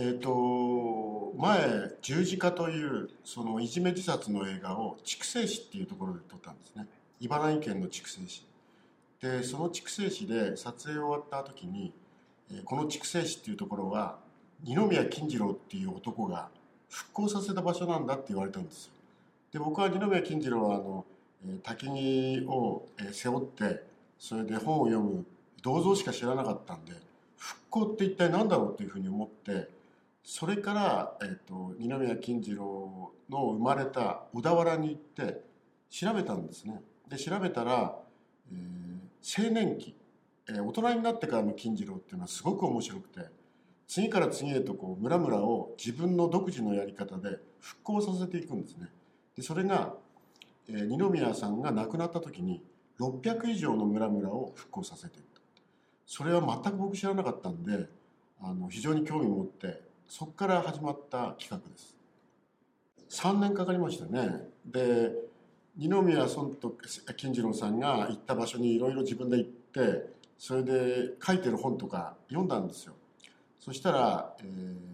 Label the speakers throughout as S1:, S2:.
S1: えっ、と前十字架というそのいじめ自殺の映画を筑西市っていうところで撮ったんですね。茨城県の筑西市。でその筑西市で撮影終わった時にこの筑西市っていうところは二宮金次郎っていう男が復興させた場所なんだって言われたんですよ。で僕は二宮金次郎はあの、えー焚き木を背負ってそれで本を読む銅像しか知らなかったんで復興って一体何だろうっていうふうに思ってそれから、えー、と二宮金次郎の生まれた小田原に行って調べたんですね。で調べたら、えー青年期、えー大人になってからの金次郎っていうのはすごく面白くて次から次へとこう村々を自分の独自のやり方で復興させていくんですね。でそれが、えー二宮さんが亡くなった時に600以上の村々を復興させていった。それは全く僕知らなかったんであの非常に興味を持ってそこから始まった企画です。3年かかりましたね。で二宮尊と金次郎さんが行った場所にいろいろ自分で行ってそれで書いてる本とか読んだんですよ。そしたら、えー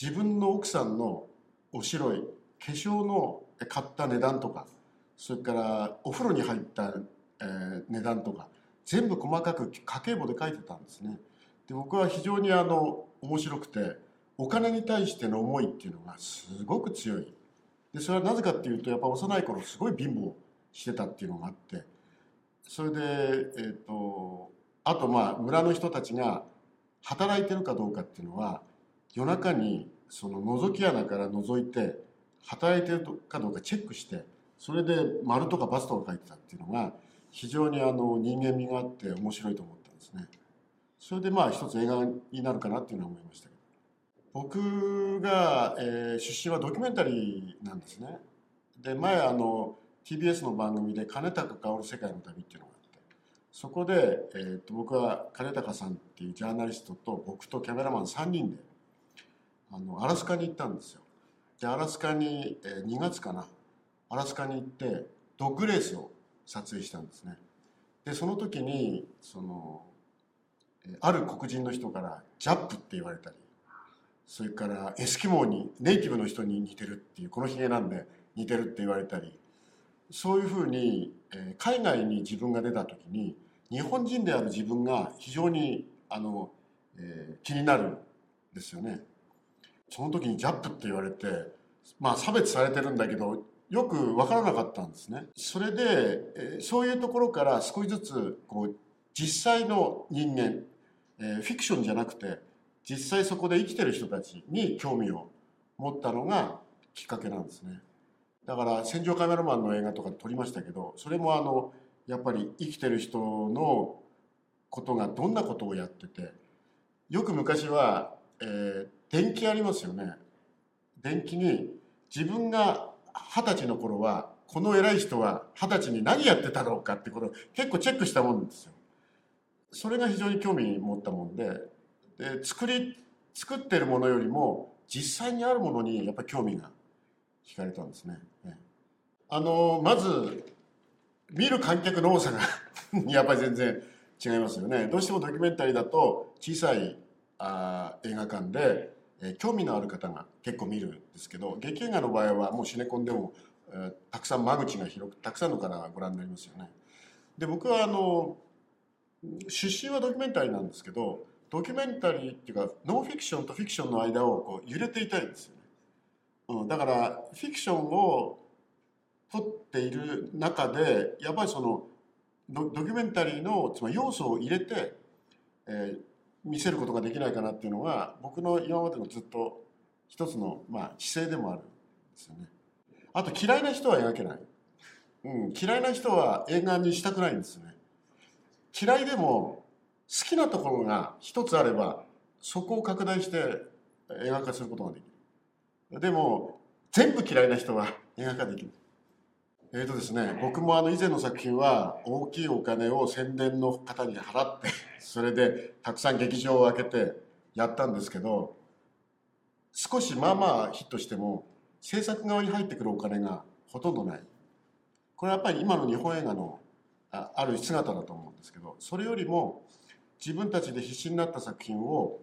S1: 自分の奥さんのお白い化粧の買った値段とかそれからお風呂に入った、えー値段とか全部細かく家計簿で書いてたんですね。で僕は非常にあの面白くてお金に対しての思いっていうのがすごく強い。でそれはなぜかっていうとやっぱ幼い頃すごい貧乏してたっていうのがあって。それでえっ、とあとまあ村の人たちが働いてるかどうかっていうのは夜中にその覗き穴から覗いて働いてるかどうかチェックしてそれで丸とかバスとか書いてたっていうのが非常にあの人間味があって面白いと思ったんですね。それでまあ一つ映画になるかなっていうのは思いましたけど。僕が、えー出身はドキュメンタリーなんですね。で前あの TBS の番組で金高薫世界の旅っていうのがあって。そこで、えー、と僕は金高さんっていうジャーナリストと僕とキャメラマン3人であのアラスカに行ったんですよ。でアラスカに、えー2月かな。アラスカに行ってドッグレースを撮影したんですね。でその時にそのある黒人の人からジャップって言われたりそれからエスキモーにネイティブの人に似てるっていうこのひげなんで似てるって言われたりそういうふうに、え海外に自分が出た時に日本人である自分が非常にあの、えー気になるんですよね。その時にジャップって言われてまあ差別されてるんだけどよく分からなかったんですね。それで、えーそういうところから少しずつこう実際の人間、えーフィクションじゃなくて実際そこで生きてる人たちに興味を持ったのがきっかけなんですね。だから戦場カメラマンの映画とか撮りましたけどそれもあのやっぱり生きてる人のことがどんなことをやっててよく昔は、えー電気ありますよね電気に自分が二十歳の頃はこの偉い人は二十歳に何やってたろうかってことを結構チェックしたもんですよそれが非常に興味持ったもんでで作り作ってるものよりも実際にあるものにやっぱり興味が惹かれたんですね。あのまず見る観客の多さが やっぱり全然違いますよね。どうしてもドキュメンタリーだと小さいあ映画館で、えー興味のある方が結構見るんですけど劇映画の場合はもうシネコンでも、えーたくさん間口が広くたくさんの方がご覧になりますよね。で僕はあの出身はドキュメンタリーなんですけどドキュメンタリーっていうかノンフィクションとフィクションの間をこう揺れていたいんですよね。うん、だからフィクションを撮っている中でやっぱりそのドキュメンタリーのつまり要素を入れて、えー見せることができないかなっていうのが僕の今までのずっと一つの、まあ、姿勢でもあるんですよね。あと嫌いな人は描けない。うん、嫌いな人は映画にしたくないんですよね。嫌いでも好きなところが一つあればそこを拡大して映画化することができる。でも全部嫌いな人は映画化できる。えーとですね、僕もあの以前の作品は大きいお金を宣伝の方に払って それでたくさん劇場を開けてやったんですけど少しまあまあヒットしても制作側に入ってくるお金がほとんどないこれはやっぱり今の日本映画のある姿だと思うんですけどそれよりも自分たちで必死になった作品を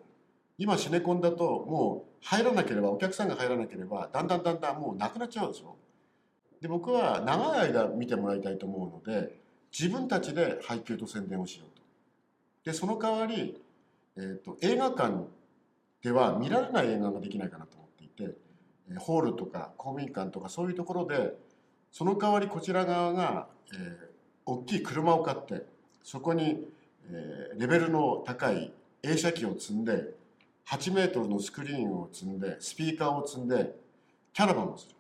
S1: 今シネコンだともう入らなければお客さんが入らなければだんだんだんだんもうなくなっちゃうでしょ？で僕は長い間見てもらいたいと思うので自分たちで配給と宣伝をしようと。でその代わり、えーと、映画館では見られない映画ができないかなと思っていてホールとか公民館とかそういうところでその代わりこちら側が、えー、大きい車を買ってそこに、え、レベルの高い映写機を積んで8メートルのスクリーンを積んでスピーカーを積んでキャラバンをする。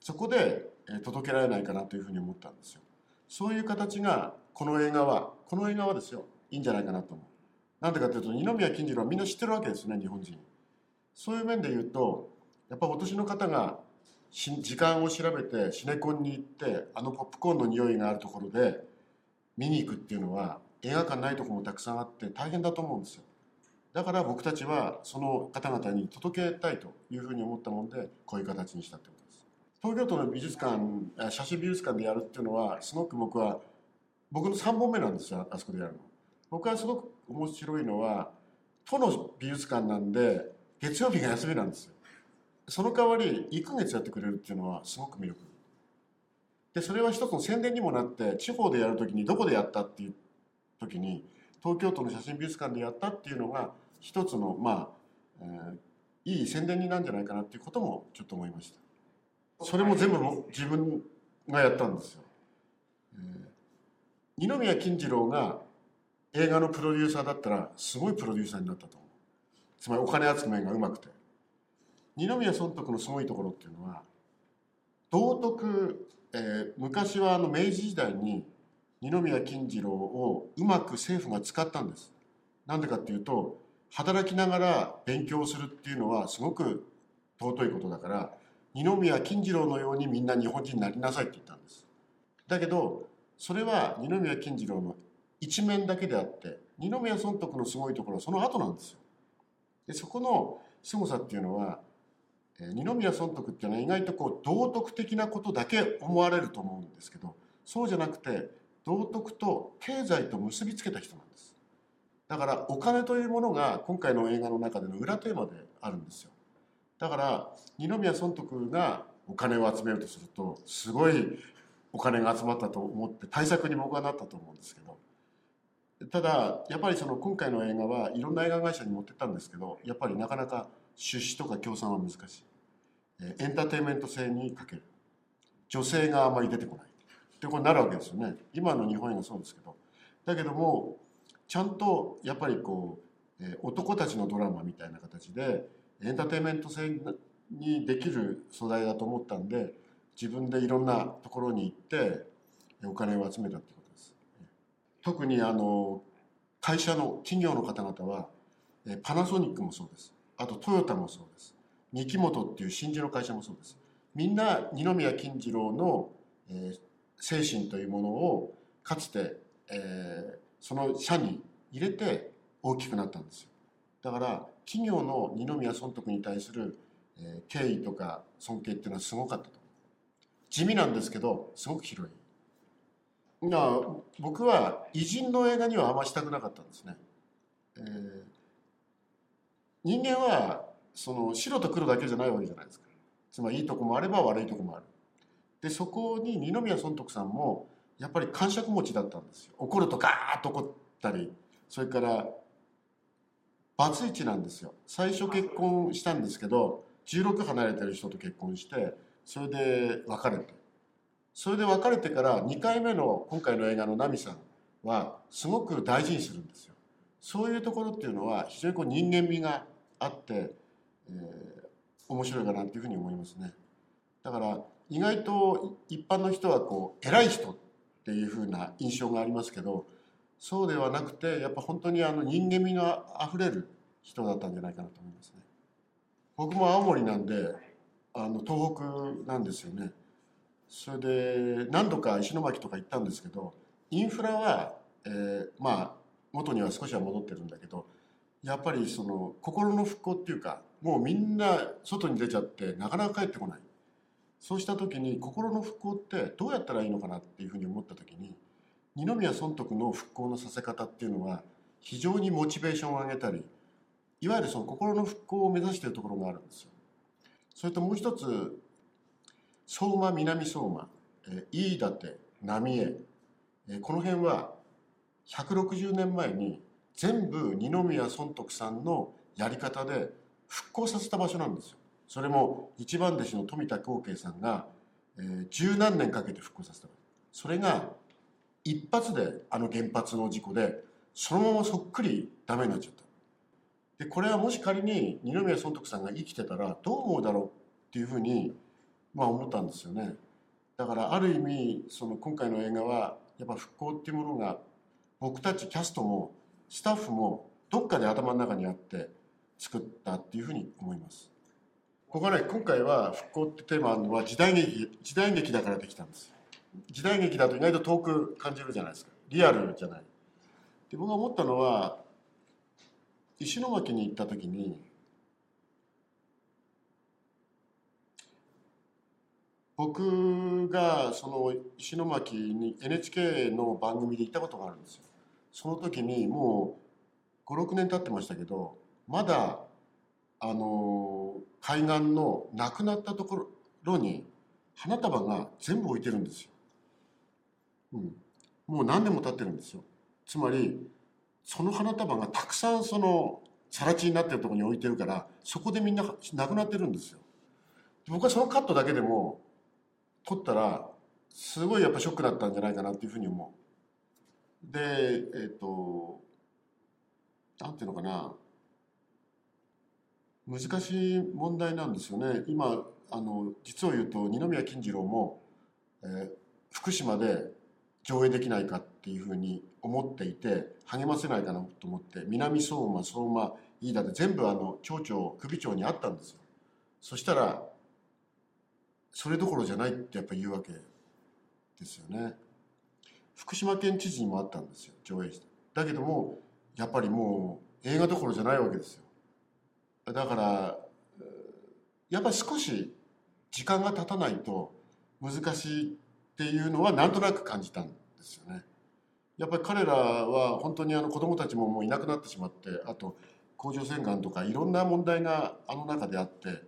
S1: そこで、え、届けられないかなというふうに思ったんですよ。そういう形がこの映画はこの映画はですよいいんじゃないかなと思う。なんでかというと二宮金次郎はみんな知ってるわけですね日本人。そういう面で言うとやっぱお年の方が時間を調べてシネコンに行ってあのポップコーンの匂いがあるところで見に行くっていうのは映画館ないところもたくさんあって大変だと思うんですよ。だから僕たちはその方々に届けたいというふうに思ったもんでこういう形にしたってことです。東京都の美術館写真美術館でやるっていうのはすごく僕は僕の3本目なんですよあそこでやるの。僕はすごく面白いのは都の美術館なんで月曜日が休みなんですよ。その代わり1ヶ月やってくれるっていうのはすごく魅力。でそれは一つの宣伝にもなって地方でやるときにどこでやったっていう時に東京都の写真美術館でやったっていうのが一つのまあ、えー、いい宣伝になるんじゃないかなっていうこともちょっと思いました。それも全部自分がやったんですよ、えー、二宮金次郎が映画のプロデューサーだったらすごいプロデューサーになったと思う。つまりお金集めがうまくて。二宮尊徳のすごいところっていうのは道徳、えー、昔はあの明治時代に二宮金次郎をうまく政府が使ったんです。なんでかっていうと働きながら勉強するっていうのはすごく尊いことだから二宮金次郎のようにみんな日本人になりなさいって言ったんです。だけどそれは二宮金次郎の一面だけであって二宮尊徳のすごいところはその後なんですよ。でそこの凄さっていうのは二宮尊徳っていうのは意外とこう道徳的なことだけ思われると思うんですけどそうじゃなくて道徳と経済と結びつけた人なんです。だからお金というものが今回の映画の中での裏テーマであるんですよ。だから二宮尊徳がお金を集めようとするとすごいお金が集まったと思って対策に僕はなったと思うんですけど。ただやっぱりその今回の映画はいろんな映画会社に持ってったんですけどやっぱりなかなか出資とか協賛は難しい。エンターテインメント性に欠ける。女性があまり出てこない。ってことになるわけですよね。今の日本映画そうですけど。だけどもちゃんとやっぱりこう、男たちのドラマみたいな形でエンターテインメント性にできる素材だと思ったんで自分でいろんなところに行ってお金を集めたってことです。特にあの会社の企業の方々はパナソニックもそうです。あとトヨタもそうです。三木本っていう真珠の会社もそうです。みんな二宮金次郎の、えー、精神というものをかつて、えー、その社に入れて大きくなったんですよ。だから企業の二宮尊徳に対する、えー、敬意とか尊敬っていうのはすごかったと。地味なんですけどすごく広い。僕は偉人の映画にはあんましたくなかったんですね、えー、人間はその白と黒だけじゃないわけじゃないですか。つまりいいとこもあれば悪いとこもある。でそこに二宮尊徳さんもやっぱり感触持ちだったんですよ。怒るとガーッと怒ったりそれからバツイチなんですよ。最初結婚したんですけど16離れてる人と結婚してそれで別れて。それで別れてから2回目の今回の映画のナミさんはすごく大事にするんですよ。そういうところっていうのは非常にこう人間味があって、えー、面白いかなっていうふうに思いますね。だから意外と一般の人はこう偉い人っていうふうな印象がありますけどそうではなくてやっぱ本当にあの人間味のあふれる人だったんじゃないかなと思いますね。僕も青森なんであの東北なんですよね。それで何度か石巻とか行ったんですけどインフラは、えー、まあ元には少しは戻ってるんだけどやっぱりその心の復興っていうかもうみんな外に出ちゃってなかなか帰ってこない。そうした時に心の復興ってどうやったらいいのかなっていうふうに思った時に二宮尊徳の復興のさせ方っていうのは非常にモチベーションを上げたりいわゆるその心の復興を目指しているところがあるんですよ。それともう一つ相馬南相馬、飯舘浪江、この辺は160年前に全部二宮尊徳さんのやり方で復興させた場所なんですよ。それも一番弟子の富田光慶さんが、えー、十何年かけて復興させたそれが一発であの原発の事故でそのままそっくりダメになっちゃった。でこれはもし仮に二宮尊徳さんが生きてたらどう思うだろうっていうふうにまあ思ったんですよね。だからある意味その今回の映画はやっぱ復興っていうものが僕たちキャストもスタッフもどっかで頭の中にあって作ったっていうふうに思います。ここはね今回は復興ってテーマあるのは時代劇時代劇だからできたんです。時代劇だと意外と遠く感じるじゃないですか。リアルじゃない。で僕が思ったのは石巻に行った時に僕がその石巻に NHK の番組で行ったことがあるんですよ。その時にもう56年経ってましたけどまだあの海岸のなくなったところに花束が全部置いてるんですよ、うん、もう何年も経ってるんですよ。つまりその花束がたくさんその更地になってるとこに置いてるからそこでみんななくなってるんですよ。僕はそのカットだけでも撮ったらすごいやっぱショックだったんじゃないかなっていうふうに思う。でえっ、ー、となんていうのかな。難しい問題なんですよね。今あの実を言うと二宮金次郎も、えー、福島で上映できないかっていうふうに思っていて励ませないかなと思って南相馬相馬飯田で全部あの町長首長にあったんですよ。そしたらそれどころじゃないってやっぱ言うわけですよね。福島県知事にもあったんですよ上映してだけどもやっぱりもう映画どころじゃないわけですよだからやっぱり少し時間が経たないと難しいっていうのはなんとなく感じたんですよね。やっぱり彼らは本当にあの子供たちももういなくなってしまってあと甲状腺がんとかいろんな問題があの中であって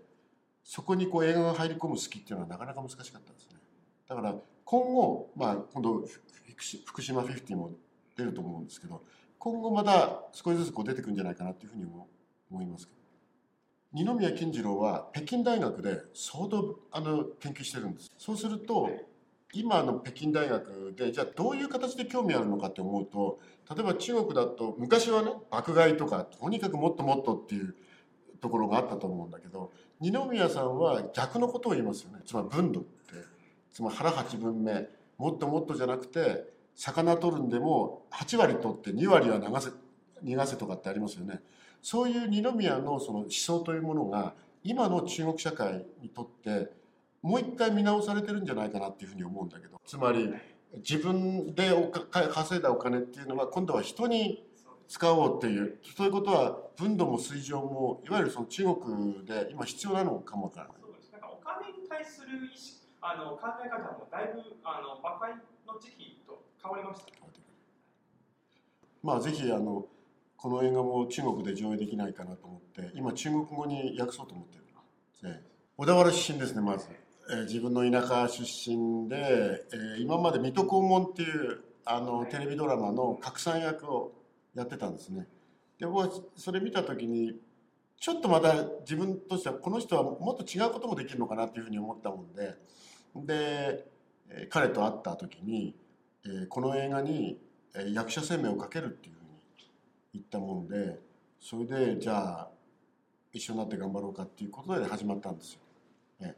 S1: そこにこう映画が入り込む好きっていうのはなかなか難しかったですね。だから今後、まあ、今度福島50も出ると思うんですけど今後また少しずつこう出てくるんじゃないかなというふうに思いますけど。二宮金次郎は北京大学で相当あの研究してるんです。そうすると今の北京大学でじゃあどういう形で興味あるのかって思うと例えば中国だと昔はね爆買いとかとにかくもっともっとっていうところがあったと思うんだけど二宮さんは逆のことを言いますよね。つまり分度って。つまり腹八分目。もっともっとじゃなくて魚取るんでも8割取って2割は流せ逃がせとかってありますよね。そういう二宮のその思想というものが今の中国社会にとってもう一回見直されてるんじゃないかなっていうふうに思うんだけどつまり自分で稼いだお金っていうのは今度は人に使おうっていうそういうことは分度も水上もいわゆるその中国で今必要なのかもわからない。
S2: そうですなんかお金に対する意識あの考え方もだいぶあの和解の時期と変わりました、
S1: まあぜひあのこの映画も中国で上映できないかなと思って今中国語に訳そうと思ってる。で小田原出身ですねまず、えー、自分の田舎出身で、えー、今まで水戸黄門っていうあのテレビドラマの拡散役をやってたんですね。で僕はそれ見た時にちょっとまた自分としてはこの人はもっと違うこともできるのかなっていうふうに思ったもんでで彼と会った時に、えー、この映画に役者生命をかけるっていう行ったもんでそれでじゃあ一緒になって頑張ろうかっていうことで始まったんですよ。ね、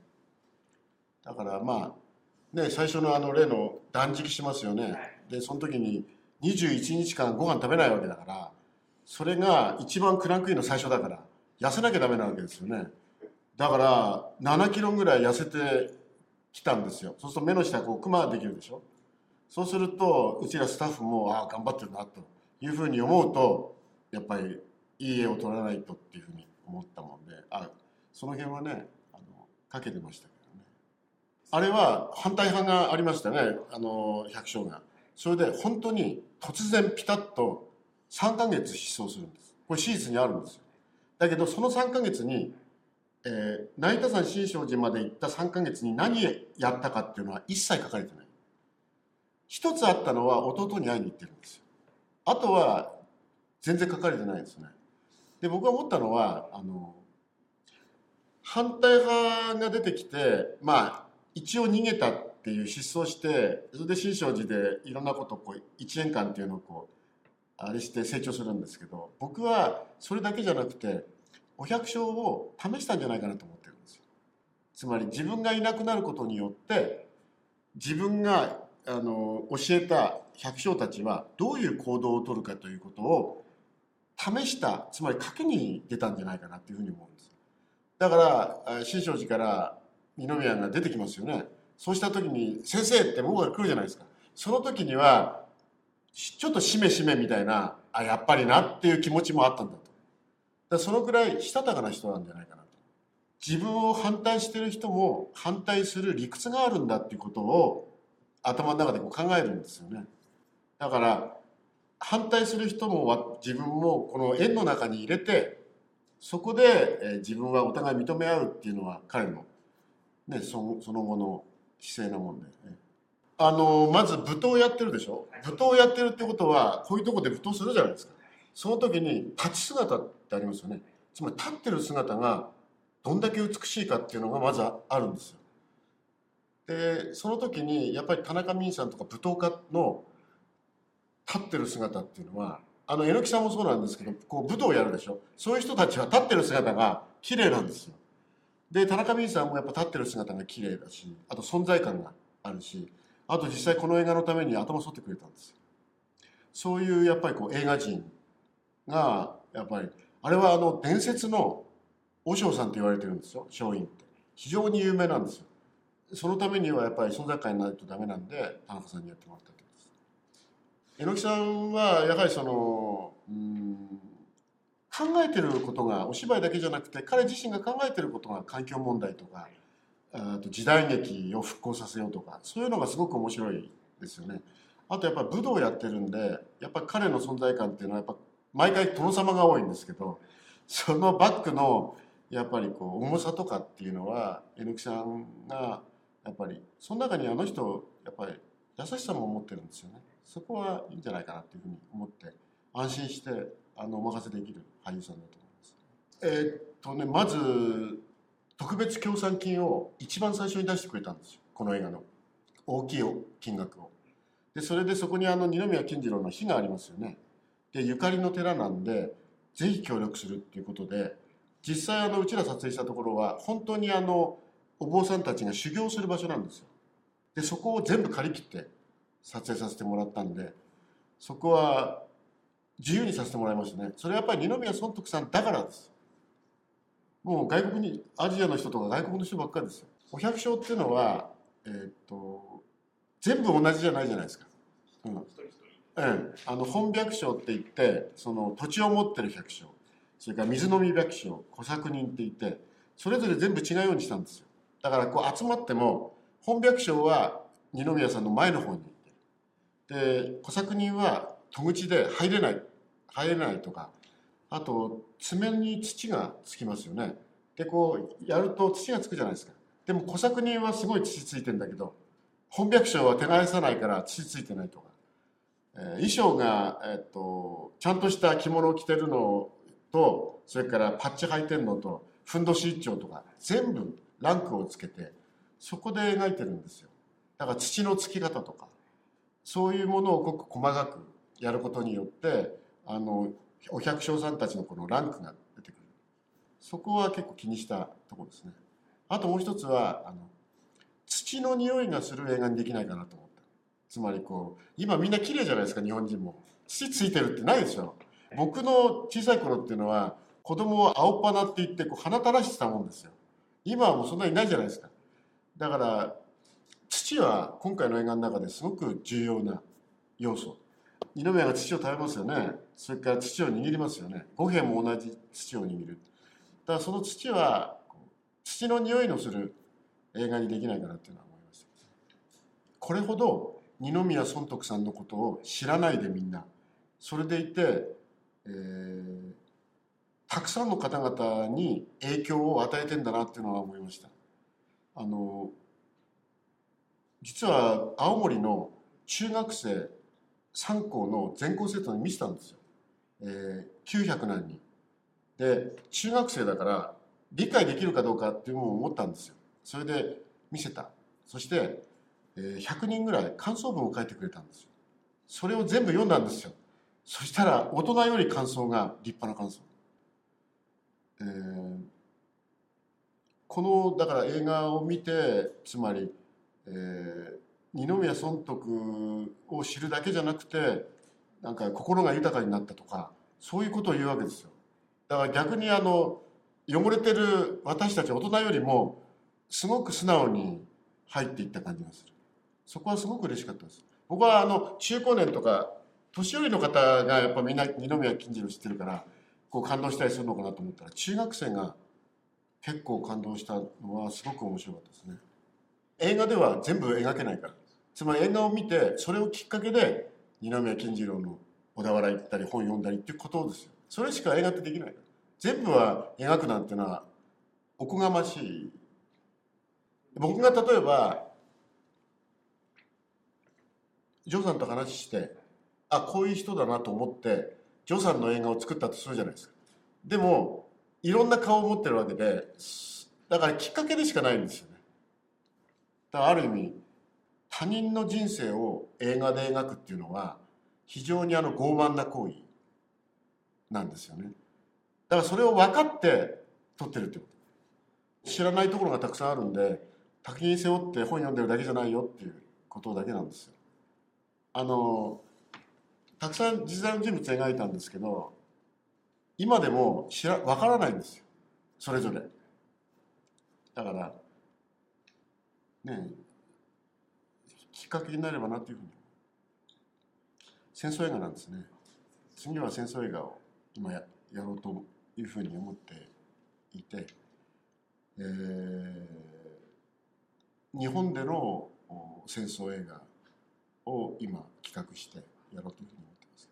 S1: だからまあね最初のあの例の断食しますよね。でその時に21日間ご飯食べないわけだからそれが一番クランクインの最初だから痩せなきゃダメなわけですよね。だから7キロぐらい痩せてきたんですよ。そうすると目の下こうクマできるでしょ？そうするとうちらスタッフもああ頑張ってるなと。いうふうに思うとやっぱりいい絵を撮らないとっていうふうに思ったもんであその辺はねあのかけてましたけどねあれは反対派がありましたねあの百姓がそれで本当に突然ピタッと3ヶ月失踪するんですこれ史実にあるんですよだけどその3ヶ月に、えー、成田山新勝寺まで行った3ヶ月に何やったかっていうのは一切書かれてない。一つあったのは弟に会いに行ってるんですよ。あとは全然書かれてないですね。で僕が思ったのはあの反対派が出てきてまあ一応逃げたっていう失踪してそれで新勝寺でいろんなことをこう1年間っていうのをこうあれして成長するんですけど僕はそれだけじゃなくてお百姓を試したんじゃないかなと思ってるんですよ。つまり自分がいなくなることによって自分があの教えた百姓たちはどういう行動をとるかということを試したつまり賭けに出たんじゃないかなっていうふうに思うんです。だから新勝寺から二宮が出てきますよね。そうした時に「先生!」って僕が来るじゃないですか。その時にはちょっとしめしめみたいなあやっぱりなっていう気持ちもあったんだと。だそのくらいしたたかな人なんじゃないかなと。自分を反対してる人も反対する理屈があるんだっていうことを頭の中でこう考えるんですよね。だから反対する人も自分もこの円の中に入れてそこで、自分はお互い認め合うっていうのは彼の、ね、そその後の姿勢なもんで、ね、あのまず舞踏をやってるでしょ？舞踏やってるってことはこういうとこで舞踏するじゃないですか。その時に立ち姿ってありますよね。つまり立ってる姿がどんだけ美しいかっていうのがまずあるんですよ。でその時にやっぱり田中泯さんとか舞踏家の立ってる姿っていうのはあの榎木さんもそうなんですけどこう武道をやるでしょ。そういう人たちは立ってる姿が綺麗なんですよ。で田中泯さんもやっぱ立ってる姿が綺麗だしあと存在感があるしあと実際この映画のために頭剃ってくれたんですよ。そういうやっぱりこう映画人がやっぱりあれはあの伝説の和尚さんって言われてるんですよ松陰って。非常に有名なんですよ。そのためにはやっぱり存在感にないとダメなんで田中さんにやってもらったってこと榎木さんはやはりそのうん考えてることがお芝居だけじゃなくて彼自身が考えてることが環境問題とかあと時代劇を復興させようとかそういうのがすごく面白いですよね。あとやっぱ武道やってるんでやっぱ彼の存在感っていうのはやっぱ毎回殿様が多いんですけどそのバックのやっぱりこう重さとかっていうのは榎木さんがやっぱりその中にあの人やっぱり優しさも持ってるんですよね。そこはいいんじゃないかなっていうふうに思って安心してあのお任せできる俳優さんだと思います。えー、っとねまず特別協賛金を一番最初に出してくれたんですよこの映画の大きい金額を。でそれでそこにあの二宮金次郎の碑がありますよね。でゆかりの寺なんでぜひ協力するっていうことで実際あのうちら撮影したところは本当にあのお坊さんたちが修行する場所なんですよ。でそこを全部借り切って撮影させてもらったんでそこは自由にさせてもらいましたね。それはやっぱり二宮尊徳さんだからです。もう外国にアジアの人とか外国の人ばっかりですよ。お百姓っていうのはえー、っと全部同じじゃないじゃないですか、うん、うん、あの本百姓って言ってその土地を持ってる百姓それから水飲み百姓小作人って言ってそれぞれ全部違うようにしたんですよ。だからこう集まっても本百姓は二宮さんの前の方にで小作人は戸口で入れない入れないとかあと爪に土がつきますよね。でこうやると土がつくじゃないですか。でも小作人はすごい土ついてんだけど本百姓は手返さないから土ついてないとか、衣装が、え、っとちゃんとした着物を着てるのとそれからパッチ履いてるのとふんどし一丁とか全部ランクをつけてそこで描いてるんですよ。だから土のつき方とかそういうものをごく細かくやることによってあのお百姓さんたちのこのランクが出てくる。そこは結構気にしたところですね。あともう一つはあの土の匂いがする映画にできないかなと思ったつまりこう今みんな綺麗じゃないですか日本人も。土ついてるってないでしょ。僕の小さい頃っていうのは子供を青っ鼻って言ってこう鼻垂らしてたもんですよ。今はもうそんなにないじゃないですか。だから土は今回の映画の中ですごく重要な要素。二宮が土を食べますよね。それから土を握りますよね。五平も同じ土を握る。だからその土は土の匂いのする映画にできないかなっていうのは思いましたこれほど二宮尊徳さんのことを知らないでみんな。それでいて、えー、たくさんの方々に影響を与えてんだなっていうのは思いました。あの実は青森の中学生3校の全校生徒に見せたんですよ、えー、900何人。で中学生だから理解できるかどうかっていうのを思ったんですよ。それで見せた。そして、100人ぐらい感想文を書いてくれたんですよ。それを全部読んだんですよ。そしたら大人より感想が立派な感想、えー、このだから映画を見てつまり、えー、二宮尊徳を知るだけじゃなくてなんか心が豊かになったとかそういうことを言うわけですよ。だから逆にあの汚れてる私たち大人よりもすごく素直に入っていった感じがする。そこはすごく嬉しかったです。僕はあの中高年とか年寄りの方がやっぱみんな二宮金次郎知ってるからこう感動したりするのかなと思ったら中学生が結構感動したのはすごく面白かったですね。映画では全部描けないから。つまり映画を見てそれをきっかけで二宮金次郎の小田原行ったり本読んだりっていうことですよ。それしか映画ってできない全部は描くなんていうのはおこがましい。僕が例えばジョーさんと話してあこういう人だなと思ってジョーさんの映画を作ったとするじゃないですか。でもいろんな顔を持ってるわけでだからきっかけでしかないんですよね。だからある意味他人の人生を映画で描くっていうのは非常にあの傲慢な行為なんですよね。だからそれを分かって撮ってるってこと。知らないところがたくさんあるんで滝に背負って本読んでるだけじゃないよっていうことだけなんですよ。あのたくさん実在の人物描いたんですけど今でも知ら分からないんですよ。それぞれ。だからねきっかけになればなというふうに。戦争映画なんですね。次は戦争映画を今ややろうというふうに思っていて、えー、日本での戦争映画。を今企画してやろうというふうに思ってます。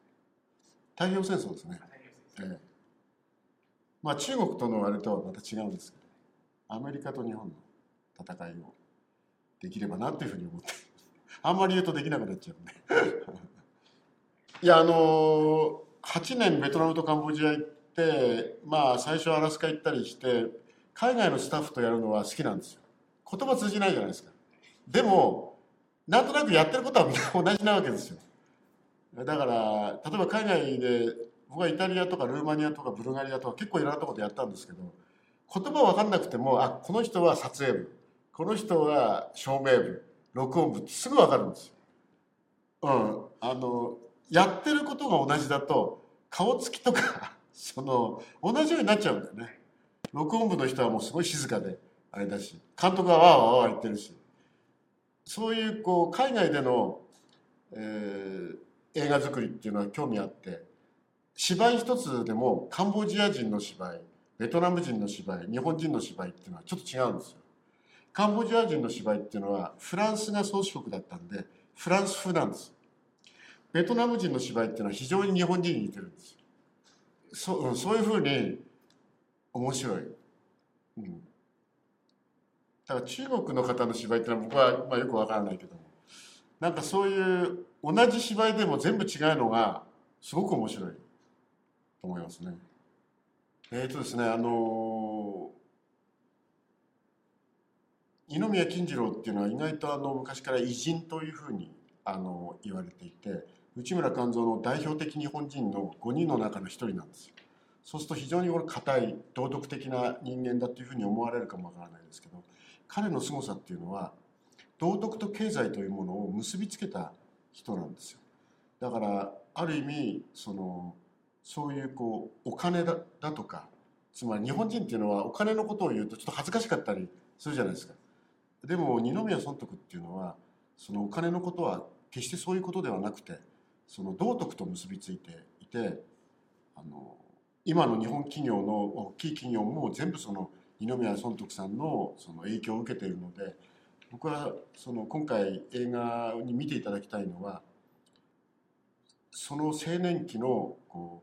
S1: 太平洋戦争ですね。えー、まあ中国とのあれとはまた違うんですけど、アメリカと日本の戦いをできればなというふうに思って。あんまり言うとできなくなっちゃうんで。いやあの8年ベトナムとカンボジア行ってまあ最初アラスカ行ったりして海外のスタッフとやるのは好きなんですよ。言葉通じないじゃないですか。でもなんとなくやってることはみんな同じなわけですよだから例えば海外で僕はイタリアとかルーマニアとかブルガリアとか結構いろんなところでやったんですけど言葉分かんなくてもあこの人は撮影部この人は照明部録音部ってすぐ分かるんですよ。うん、あのやってることが同じだと顔つきとか その同じようになっちゃうんだよね。録音部の人はもうすごい静かであれだし監督はわーわーわー言ってるしそういうこう海外での、えー、映画作りっていうのは興味あって芝居一つでもカンボジア人の芝居ベトナム人の芝居日本人の芝居っていうのはちょっと違うんですよ。カンボジア人の芝居っていうのはフランスが宗主国だったんでフランス風なんです。ベトナム人の芝居っていうのは非常に日本人に似てるんです。そそういうふうに面白い、うん、だから中国の方の芝居ってのは僕は、まあ、よくわからないけどもなんかそういう同じ芝居でも全部違うのがすごく面白いと思いますねえっ、ー、とですねあの二宮金次郎っていうのは意外とあの昔から偉人というふうにあの言われていて内村勘三の代表的日本人の5人の中の一人なんですよ。そうすると非常にこれ硬い道徳的な人間だというふうに思われるかもわからないですけど彼の凄さっていうのは道徳と経済というものを結びつけた人なんですよ。だからある意味そのそういうこうお金だだとかつまり日本人っていうのはお金のことを言うとちょっと恥ずかしかったりするじゃないですか。でも二宮尊徳っていうのはそのお金のことは決してそういうことではなくてその道徳と結びついていてあの今の日本企業の大きい企業も全部その二宮尊徳さんのその影響を受けているので僕はその今回映画に見ていただきたいのはその青年期のこ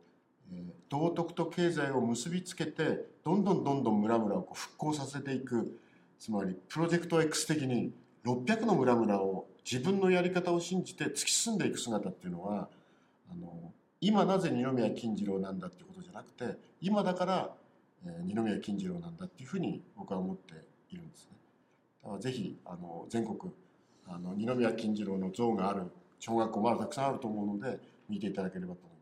S1: うえー道徳と経済を結びつけてどんどんどんどん村々をこう復興させていく。つまりプロジェクト X 的に600の村々を自分のやり方を信じて突き進んでいく姿っていうのはあの今なぜ二宮金次郎なんだっていうことじゃなくて今だから、え二宮金次郎なんだっていうふうに僕は思っているんですね。だからぜひあの全国あの二宮金次郎の像がある小学校まだたくさんあると思うので見ていただければと思います。